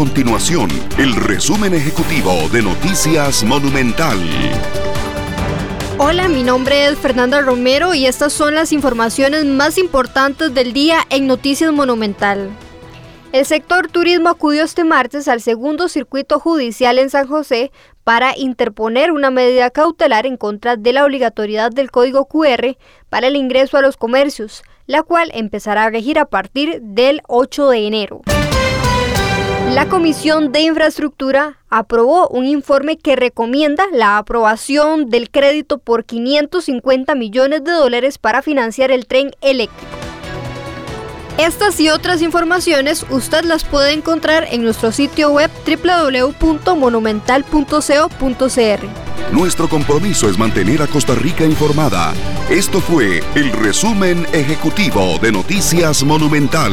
continuación el resumen ejecutivo de Noticias Monumental. Hola, mi nombre es Fernanda Romero y estas son las informaciones más importantes del día en Noticias Monumental. El sector turismo acudió este martes al segundo circuito judicial en San José para interponer una medida cautelar en contra de la obligatoriedad del código QR para el ingreso a los comercios, la cual empezará a regir a partir del 8 de enero. La Comisión de Infraestructura aprobó un informe que recomienda la aprobación del crédito por 550 millones de dólares para financiar el tren eléctrico. Estas y otras informaciones usted las puede encontrar en nuestro sitio web www.monumental.co.cr. Nuestro compromiso es mantener a Costa Rica informada. Esto fue el resumen ejecutivo de Noticias Monumental.